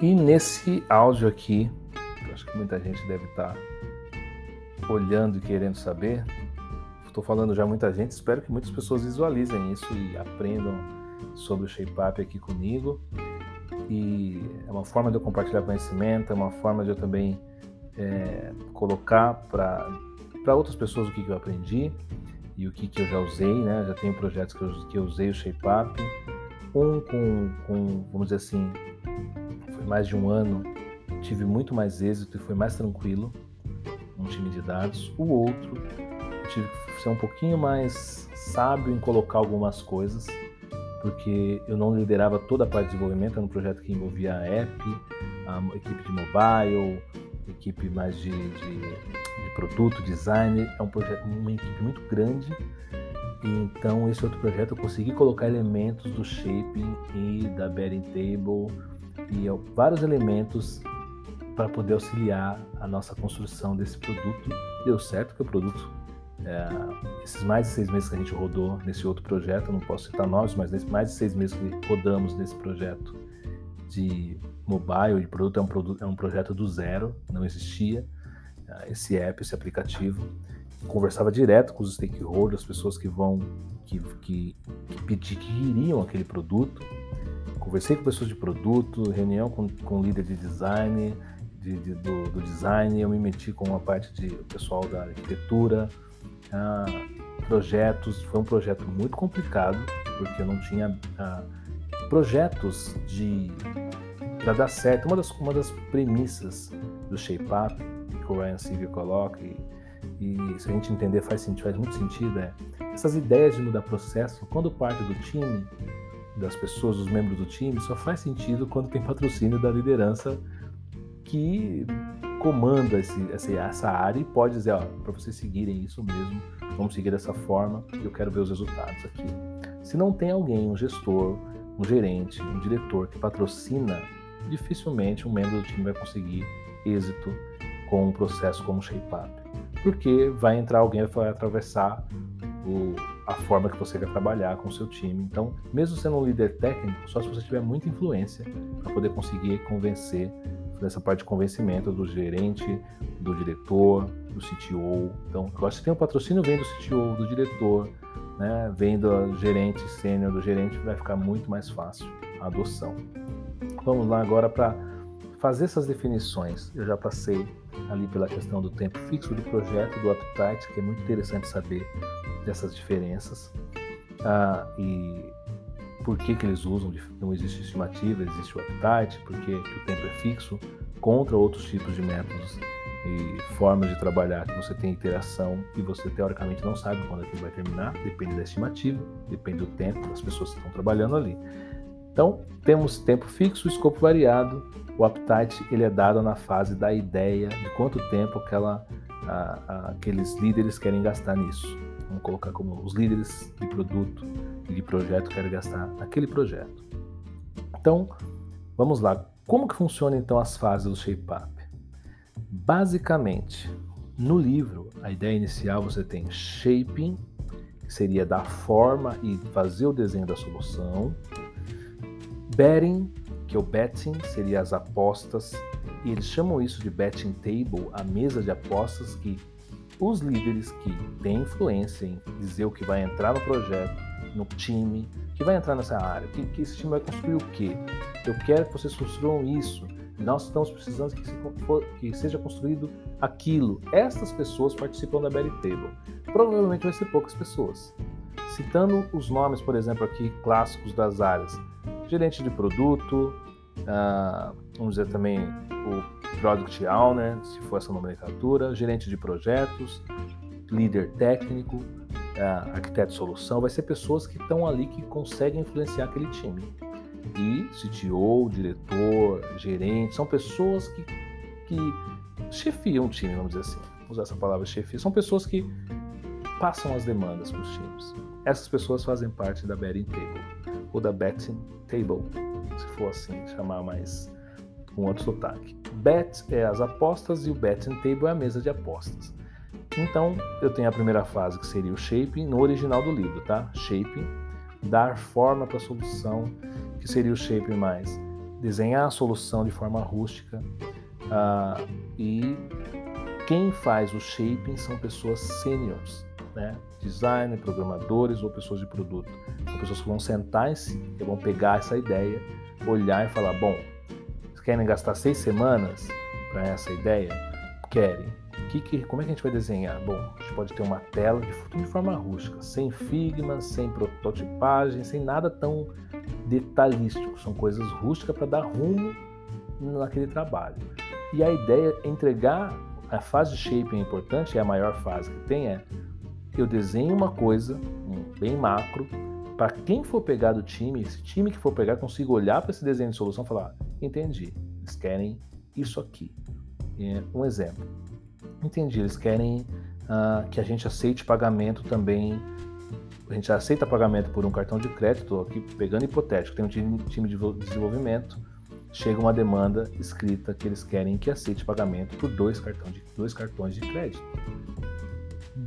E nesse áudio aqui, acho que muita gente deve estar olhando e querendo saber. Estou falando já muita gente, espero que muitas pessoas visualizem isso e aprendam sobre o Shape Up aqui comigo. E é uma forma de eu compartilhar conhecimento, é uma forma de eu também é, colocar para outras pessoas o que, que, eu aprendi e o que, que eu já usei, né? Já tenho projetos que eu, que eu usei o Shape Up. Um com, com, vamos dizer assim, foi mais de um ano, tive muito mais êxito e foi mais tranquilo um time de dados. O outro, tive que ser um pouquinho mais sábio em colocar algumas coisas, porque eu não liderava toda a parte de desenvolvimento, era um projeto que envolvia a app, a equipe de mobile, equipe mais de, de, de produto, design, é um projeto, uma equipe muito grande. E então esse outro projeto eu consegui colocar elementos do shaping e da bearing table e vários elementos para poder auxiliar a nossa construção desse produto. Deu certo que o produto, é, esses mais de seis meses que a gente rodou nesse outro projeto, não posso citar nomes, mas nesses mais de seis meses que rodamos nesse projeto de mobile, de produto é um, produto, é um projeto do zero, não existia é, esse app, esse aplicativo. Conversava direto com os stakeholders, as pessoas que vão, que, que, que, pedir, que iriam aquele produto. Conversei com pessoas de produto, reunião com, com líder de design, de, de, do, do, design, eu me meti com uma parte de pessoal da arquitetura, ah, projetos. Foi um projeto muito complicado, porque eu não tinha ah, projetos de para dar certo. Uma das, uma das premissas do Shape Up, que o Ryan Siegel coloca, e, e se a gente entender faz, faz muito sentido, é essas ideias de mudar processo, quando parte do time, das pessoas, dos membros do time, só faz sentido quando tem patrocínio da liderança que comanda esse, essa, essa área e pode dizer, ó, para vocês seguirem isso mesmo, vamos seguir dessa forma, eu quero ver os resultados aqui. Se não tem alguém, um gestor, um gerente, um diretor que patrocina, dificilmente um membro do time vai conseguir êxito com um processo como o Shape Up. Porque vai entrar alguém vai atravessar o, a forma que você quer trabalhar com o seu time. Então, mesmo sendo um líder técnico, só se você tiver muita influência para poder conseguir convencer nessa parte de convencimento do gerente, do diretor, do CTO. Então, agora se tem um patrocínio, vem do CTO, do diretor, né? vem do gerente sênior, do gerente, vai ficar muito mais fácil a adoção. Vamos lá agora para fazer essas definições. Eu já passei ali pela questão do tempo fixo do projeto, do appetite, que é muito interessante saber dessas diferenças. Ah, e por que, que eles usam, não existe estimativa, existe o appetite, porque o tempo é fixo, contra outros tipos de métodos e formas de trabalhar que você tem interação e você teoricamente não sabe quando aquilo vai terminar, depende da estimativa, depende do tempo das pessoas que estão trabalhando ali. Então, temos tempo fixo, escopo variado. O appetite ele é dado na fase da ideia de quanto tempo aquela, a, a, aqueles líderes querem gastar nisso. Vamos colocar como os líderes de produto e de projeto querem gastar naquele projeto. Então, vamos lá. Como que funcionam então as fases do Shape Up? Basicamente, no livro, a ideia inicial você tem shaping, que seria dar forma e fazer o desenho da solução. Betting, que é o betting, seria as apostas, e eles chamam isso de betting table, a mesa de apostas que os líderes que têm influência em dizer o que vai entrar no projeto, no time, que vai entrar nessa área, que, que esse time vai construir o quê? Eu quero que vocês construam isso. Nós estamos precisando que, se, que seja construído aquilo. Estas pessoas participam da Berry Table. Provavelmente vai ser poucas pessoas. Citando os nomes, por exemplo, aqui clássicos das áreas: gerente de produto, uh, vamos dizer também o Product Owner, se for essa nomenclatura, gerente de projetos, líder técnico, uh, arquiteto de solução, vai ser pessoas que estão ali que conseguem influenciar aquele time. E CTO, diretor, gerente, são pessoas que, que chefiam o time, vamos dizer assim. Vou usar essa palavra chefia. São pessoas que passam as demandas para os times. Essas pessoas fazem parte da betting table, ou da betting table, se for assim chamar mais com outro sotaque. Bet é as apostas e o betting table é a mesa de apostas. Então, eu tenho a primeira fase que seria o shaping no original do livro, tá? Shaping, dar forma para a solução, que seria o shaping mais desenhar a solução de forma rústica uh, e quem faz o shaping são pessoas seniors, né? designer, programadores ou pessoas de produto. São pessoas que vão sentar em si, que vão pegar essa ideia, olhar e falar: bom, querem gastar seis semanas para essa ideia? Querem. Que, que, como é que a gente vai desenhar? Bom, a gente pode ter uma tela de, de forma rústica, sem Figma, sem prototipagem, sem nada tão detalhístico. São coisas rústicas para dar rumo naquele trabalho. E a ideia é entregar a fase de shaping é importante, é a maior fase que tem, é eu desenho uma coisa, bem macro, para quem for pegar do time, esse time que for pegar, consiga olhar para esse desenho de solução e falar: entendi, eles querem isso aqui. É, um exemplo. Entendi, eles querem uh, que a gente aceite pagamento também. A gente aceita pagamento por um cartão de crédito, aqui pegando hipotético, tem um time, time de desenvolvimento, chega uma demanda escrita que eles querem que aceite pagamento por dois, cartão de, dois cartões de crédito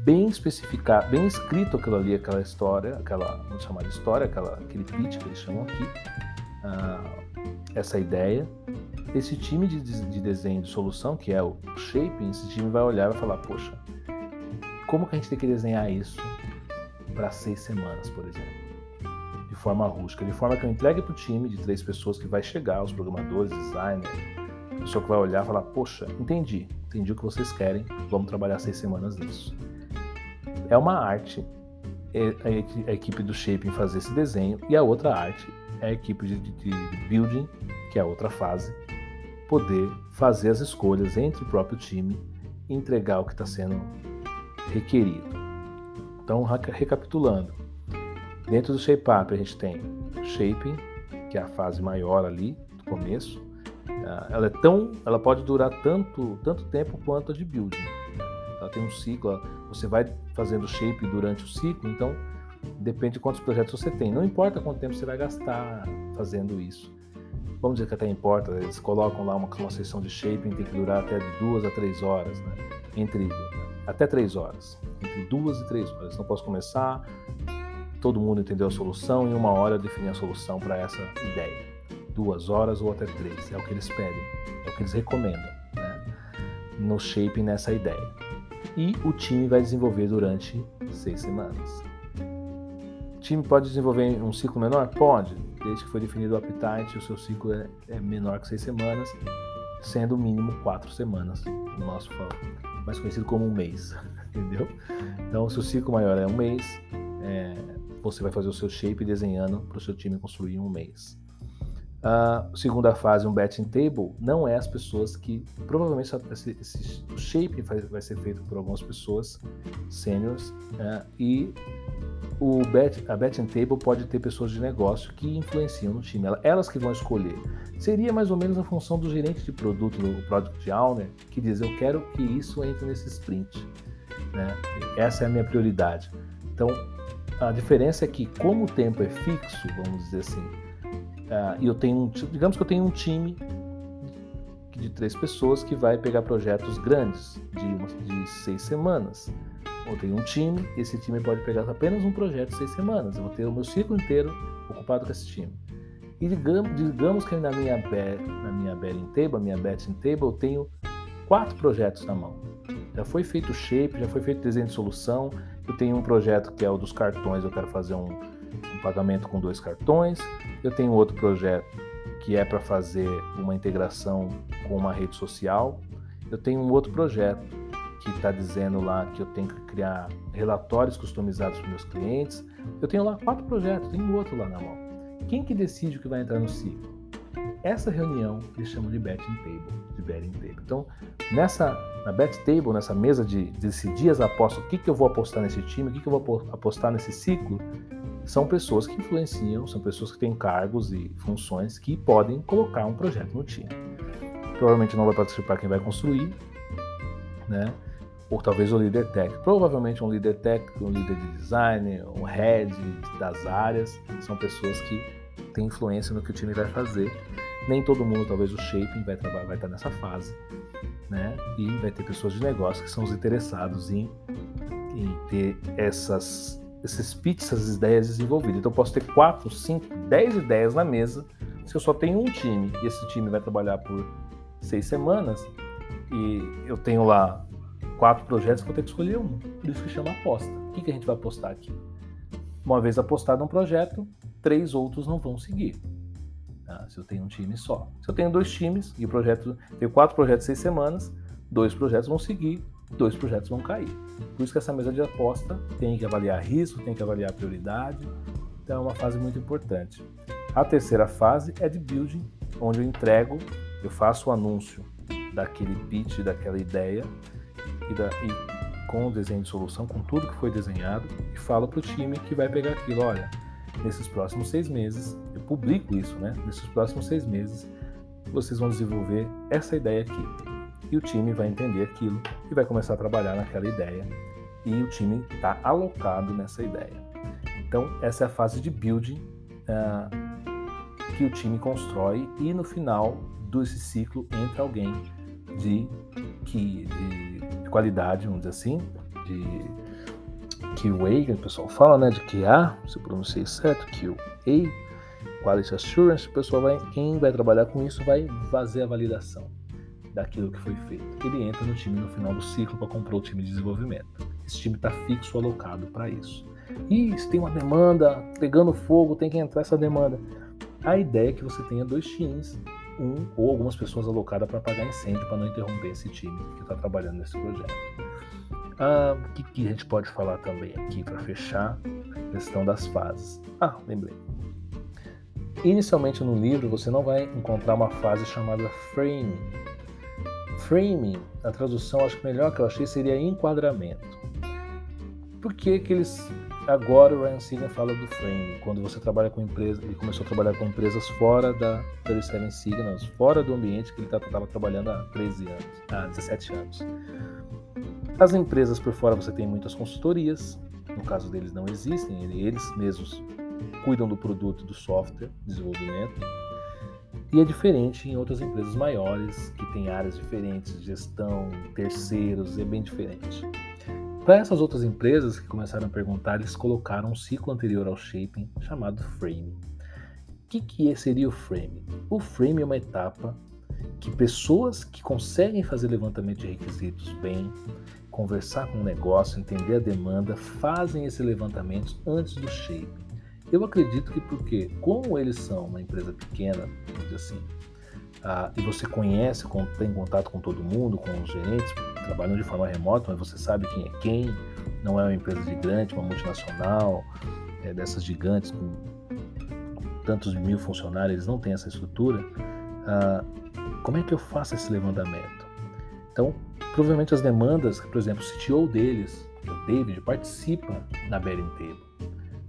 bem especificado, bem escrito aquilo ali, aquela história, aquela, vamos chamar de história, aquela, aquele pitch que eles chamam aqui, uh, essa ideia. Esse time de, de desenho de solução, que é o shaping, esse time vai olhar e vai falar, poxa, como que a gente tem que desenhar isso para seis semanas, por exemplo? De forma rústica, de forma que eu entregue para o time de três pessoas que vai chegar, os programadores, designers, pessoa que vai olhar e falar, poxa, entendi, entendi o que vocês querem, vamos trabalhar seis semanas nisso é uma arte é a equipe do shaping fazer esse desenho e a outra arte é a equipe de, de, de building, que é a outra fase, poder fazer as escolhas entre o próprio time e entregar o que está sendo requerido. Então, recapitulando, dentro do Shape Up a gente tem Shaping, que é a fase maior ali, do começo. Ah, ela é tão, ela pode durar tanto, tanto tempo quanto a de Building ela tem um ciclo, você vai fazendo shape durante o ciclo, então depende de quantos projetos você tem. Não importa quanto tempo você vai gastar fazendo isso. Vamos dizer que até importa, eles colocam lá uma, uma sessão de shaping, tem que durar até de duas a três horas, né? entre até três horas, entre duas e três horas. Não posso começar, todo mundo entendeu a solução e uma hora definir a solução para essa ideia. Duas horas ou até três, é o que eles pedem, é o que eles recomendam né? no shaping nessa ideia e o time vai desenvolver durante seis semanas. O time pode desenvolver um ciclo menor? Pode, desde que foi definido o appetite, o seu ciclo é, é menor que seis semanas, sendo o mínimo quatro semanas, no nosso mais conhecido como um mês, entendeu? Então, se o ciclo maior é um mês, é, você vai fazer o seu shape desenhando para o seu time construir em um mês. A segunda fase, um betting table, não é as pessoas que. Provavelmente esse, esse shape vai, ser feito por algumas pessoas, seniors, é, e o bet, a betting table pode ter pessoas de negócio que influenciam no time, elas que vão escolher. Seria mais ou menos a função do gerente de produto, do Product Owner, que diz: Eu quero que isso entre nesse sprint. Né? Essa é a minha prioridade. Então, a diferença é que, como o tempo é fixo, vamos dizer assim, e eu tenho um, digamos que eu tenho um time de três pessoas que vai pegar projetos grandes de, de seis semanas. Eu tenho um time, esse time pode pegar apenas um projeto de seis semanas. Eu vou ter o meu ciclo inteiro ocupado com esse time. E digamos, digamos que na minha, na minha betting table, minha betting table, eu tenho quatro projetos na mão. Já foi feito o shape, já foi feito desenho de solução. Eu tenho um projeto que é o dos cartões, eu quero fazer um, um pagamento com dois cartões. Eu tenho outro projeto que é para fazer uma integração com uma rede social. Eu tenho um outro projeto que está dizendo lá que eu tenho que criar relatórios customizados para meus clientes. Eu tenho lá quatro projetos, tenho outro lá na mão. Quem que decide o que vai entrar no ciclo? Essa reunião eles chamam de betting table, de betting table. Então, nessa na bet table, nessa mesa de decidir as apostas, o que, que eu vou apostar nesse time, o que, que eu vou apostar nesse ciclo, são pessoas que influenciam, são pessoas que têm cargos e funções que podem colocar um projeto no time. Provavelmente não vai participar quem vai construir, né? Ou talvez o líder técnico. Provavelmente um líder técnico, um líder de design, um head das áreas, são pessoas que têm influência no que o time vai fazer. Nem todo mundo, talvez o shaping vai, vai estar nessa fase, né? E vai ter pessoas de negócio que são os interessados em, em ter essas esses pitches, essas ideias desenvolvidas. Então eu posso ter 4, 5, 10 ideias na mesa, Se eu só tenho um time e esse time vai trabalhar por seis semanas e eu tenho lá quatro projetos, eu vou ter que escolher um. Por isso que chama aposta. O que, que a gente vai apostar aqui? Uma vez apostado um projeto, três outros não vão seguir. Tá? Se eu tenho um time só. Se eu tenho dois times e o projeto tenho quatro projetos seis semanas, dois projetos vão seguir, dois projetos vão cair. Por isso que essa mesa de aposta tem que avaliar risco, tem que avaliar prioridade. Então é uma fase muito importante. A terceira fase é de building, onde eu entrego, eu faço o anúncio daquele pitch, daquela ideia, e, da, e com o desenho de solução, com tudo que foi desenhado, e falo para o time que vai pegar aquilo. Olha, nesses próximos seis meses, eu publico isso, né? Nesses próximos seis meses, vocês vão desenvolver essa ideia aqui. E o time vai entender aquilo e vai começar a trabalhar naquela ideia. E o time está alocado nessa ideia. Então, essa é a fase de building uh, que o time constrói e no final desse ciclo entra alguém de, que, de qualidade, vamos dizer assim, de QA, que o pessoal fala, né, de QA, se eu pronunciei certo, QA, Quality Assurance, o pessoal vai, quem vai trabalhar com isso vai fazer a validação daquilo que foi feito. Ele entra no time no final do ciclo para comprar o time de desenvolvimento. Esse time está fixo, alocado para isso. E se tem uma demanda pegando fogo, tem que entrar essa demanda. A ideia é que você tenha dois times, um ou algumas pessoas alocadas para apagar incêndio, para não interromper esse time que está trabalhando nesse projeto. Ah, o que, que a gente pode falar também aqui para fechar questão das fases? Ah, lembrei. Inicialmente no livro você não vai encontrar uma fase chamada framing. Framing, a tradução acho que melhor que eu achei seria enquadramento. Por que, que eles Agora o Ryan Segan fala do frame, quando você trabalha com empresas, ele começou a trabalhar com empresas fora da 37 Signals, fora do ambiente que ele estava tá, trabalhando há 13 anos, há 17 anos. As empresas por fora você tem muitas consultorias, no caso deles não existem, eles mesmos cuidam do produto, do software, desenvolvimento. E é diferente em outras empresas maiores, que têm áreas diferentes, gestão, terceiros, é bem diferente. Para essas outras empresas que começaram a perguntar, eles colocaram um ciclo anterior ao shaping chamado framing. O que, que seria o framing? O framing é uma etapa que pessoas que conseguem fazer levantamento de requisitos bem, conversar com o negócio, entender a demanda, fazem esse levantamento antes do shaping. Eu acredito que porque, como eles são uma empresa pequena, vamos dizer assim, ah, e você conhece, tem contato com todo mundo, com os gerentes, trabalham de forma remota, mas você sabe quem é quem, não é uma empresa gigante, uma multinacional, é, dessas gigantes com, tantos mil funcionários, eles não têm essa estrutura. Ah, como é que eu faço esse levantamento? Então, provavelmente as demandas, por exemplo, o CTO deles, o David, participa na Betting Table.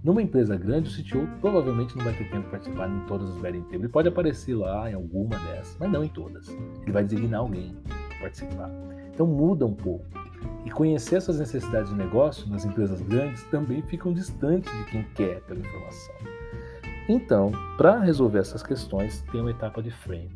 Numa empresa grande, o CTO provavelmente não vai ter tempo de participar em todas as betting tables. Ele pode aparecer lá em alguma dessas, mas não em todas. Ele vai designar alguém para participar. Então muda um pouco. E conhecer essas necessidades de negócio nas empresas grandes também ficam distantes de quem quer aquela informação. Então, para resolver essas questões, tem uma etapa de frame.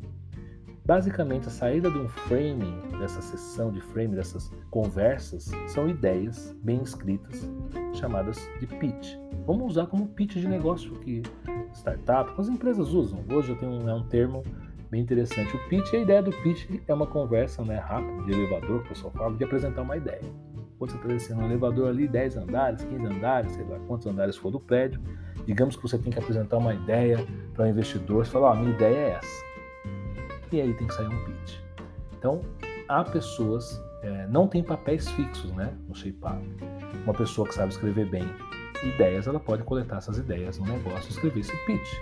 Basicamente, a saída de um framing, dessa sessão de frame, dessas conversas, são ideias bem escritas, chamadas de pitch. Vamos usar como pitch de negócio que startup, as empresas usam. Hoje eu tenho é um termo bem interessante. O pitch, a ideia do pitch é uma conversa né, rápida, de elevador, que o pessoal fala, de apresentar uma ideia. Você está descendo um elevador ali, 10 andares, 15 andares, sei lá quantos andares for do prédio, digamos que você tem que apresentar uma ideia para o um investidor, você fala, a minha ideia é essa e aí tem que sair um pitch. Então, há pessoas, é, não tem papéis fixos né, no ShapeUp. Uma pessoa que sabe escrever bem ideias, ela pode coletar essas ideias no negócio e escrever esse pitch.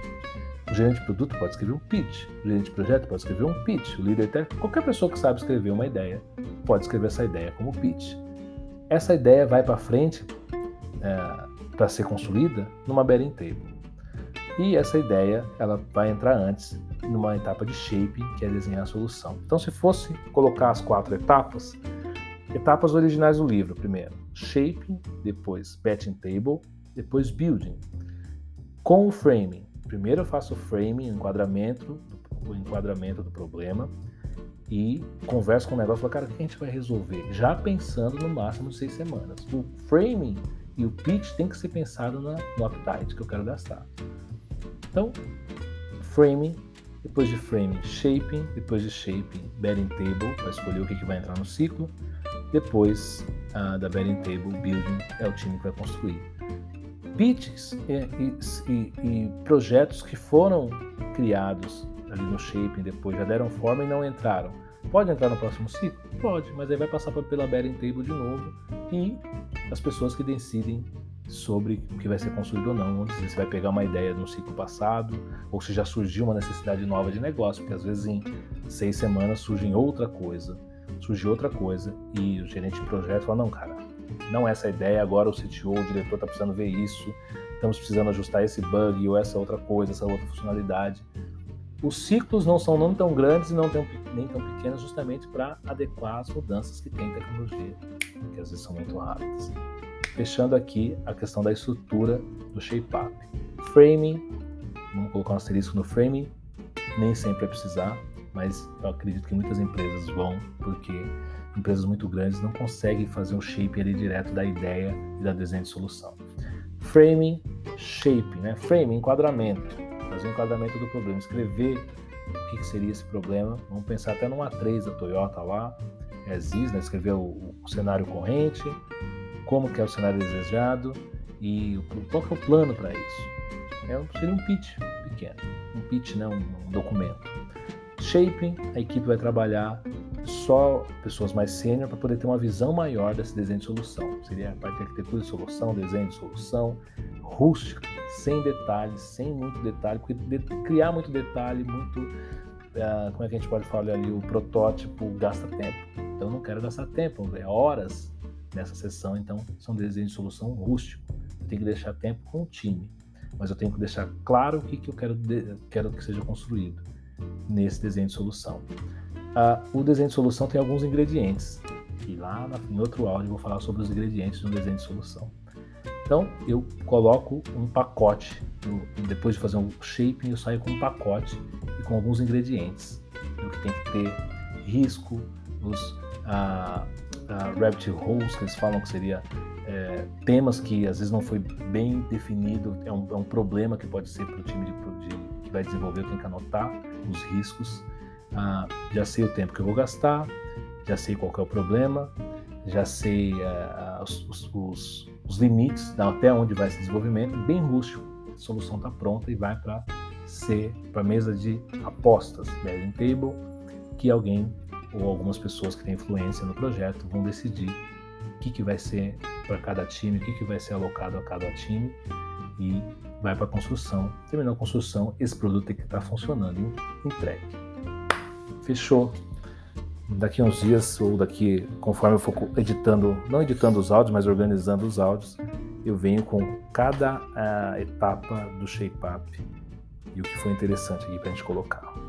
O gerente de produto pode escrever um pitch, o gerente de projeto pode escrever um pitch, o líder técnico, qualquer pessoa que sabe escrever uma ideia pode escrever essa ideia como pitch. Essa ideia vai para frente é, para ser construída numa betting table. E essa ideia ela vai entrar antes numa etapa de shaping, que é desenhar a solução. Então, se fosse colocar as quatro etapas, etapas originais do livro, primeiro shaping, depois betting table, depois building. Com o framing, primeiro eu faço o framing, o enquadramento, o enquadramento do problema e converso com o negócio, falo, cara, o que a gente vai resolver? Já pensando no máximo seis semanas. O framing e o pitch tem que ser pensado na, no update que eu quero gastar. Então, framing, Depois de framing, shaping. Depois de shaping, bedding table, para escolher o que, que vai entrar no ciclo. Depois uh, da bedding table, building é o time que vai construir. Pitches e, e, e, projetos que foram criados ali no shaping depois já deram forma e não entraram. Pode entrar no próximo ciclo? Pode, mas aí vai passar pela bedding table de novo e as pessoas que decidem sobre o que vai ser construído ou não. Vamos dizer, se vai pegar uma ideia no ciclo passado ou se já surgiu uma necessidade nova de negócio, porque às vezes em seis semanas surge outra coisa, surge outra coisa e o gerente de projeto fala, não, cara, não é essa ideia, agora o CTO, o diretor está precisando ver isso, estamos precisando ajustar esse bug ou essa outra coisa, essa outra funcionalidade. Os ciclos não são não tão grandes e não tão, nem tão pequenos justamente para adequar as mudanças que tem tecnologia, que às vezes são muito rápidas. Fechando aqui a questão da estrutura do shape-up. Framing, vamos colocar um asterisco no framing, nem sempre é precisar, mas eu acredito que muitas empresas vão, porque empresas muito grandes não conseguem fazer um shape ali direto da ideia e da desenho de solução. Framing, shape, né? Framing, enquadramento, fazer um enquadramento do problema, escrever o que, que seria esse problema. Vamos pensar até no A3 da Toyota lá, é ZIS, né? escrever o, o cenário corrente, como que é o cenário desejado e qual que é o plano para isso. É, seria um pitch pequeno, um pitch, né, um, um documento. Shaping, a equipe vai trabalhar só pessoas mais sênior para poder ter uma visão maior desse desenho de solução. Seria a parte de arquitetura de solução, desenho de solução, rústica, sem detalhes, sem muito detalhe, porque de, criar muito detalhe, muito. Uh, como é que a gente pode falar ali? O protótipo gasta tempo. Então, não quero gastar tempo, é horas nessa sessão, então são desenhos de solução rústico. Eu tenho que deixar tempo com o time, mas eu tenho que deixar claro o que, que eu quero, de, quero que seja construído nesse desenho de solução. Ah, o desenho de solução tem alguns ingredientes, e lá em outro áudio eu vou falar sobre os ingredientes do desenho de solução. Então eu coloco um pacote, depois de fazer um shaping, eu saio com um pacote e com alguns ingredientes. O que tem que ter risco, os, ah, uh, rabbit holes, que eles falam que seria é, temas que às vezes não foi bem definido, é um, é um problema que pode ser para o time de, de, que vai desenvolver, tenho que anotar os riscos, uh, já sei o tempo que eu vou gastar, já sei qual é o problema, já sei uh, os, os, os, limites, até onde vai esse desenvolvimento, bem rústico, a solução está pronta e vai para ser para mesa de apostas, betting table, que alguém ou algumas pessoas que têm influência no projeto vão decidir o que, que vai ser para cada time, o que, que vai ser alocado a cada time e vai para a construção. Terminou a construção, esse produto tem que estar tá funcionando e entregue. Fechou. Daqui uns dias, ou daqui, conforme eu for editando, não editando os áudios, mas organizando os áudios, eu venho com cada uh, etapa do shape up e o que foi interessante aqui para a gente colocar.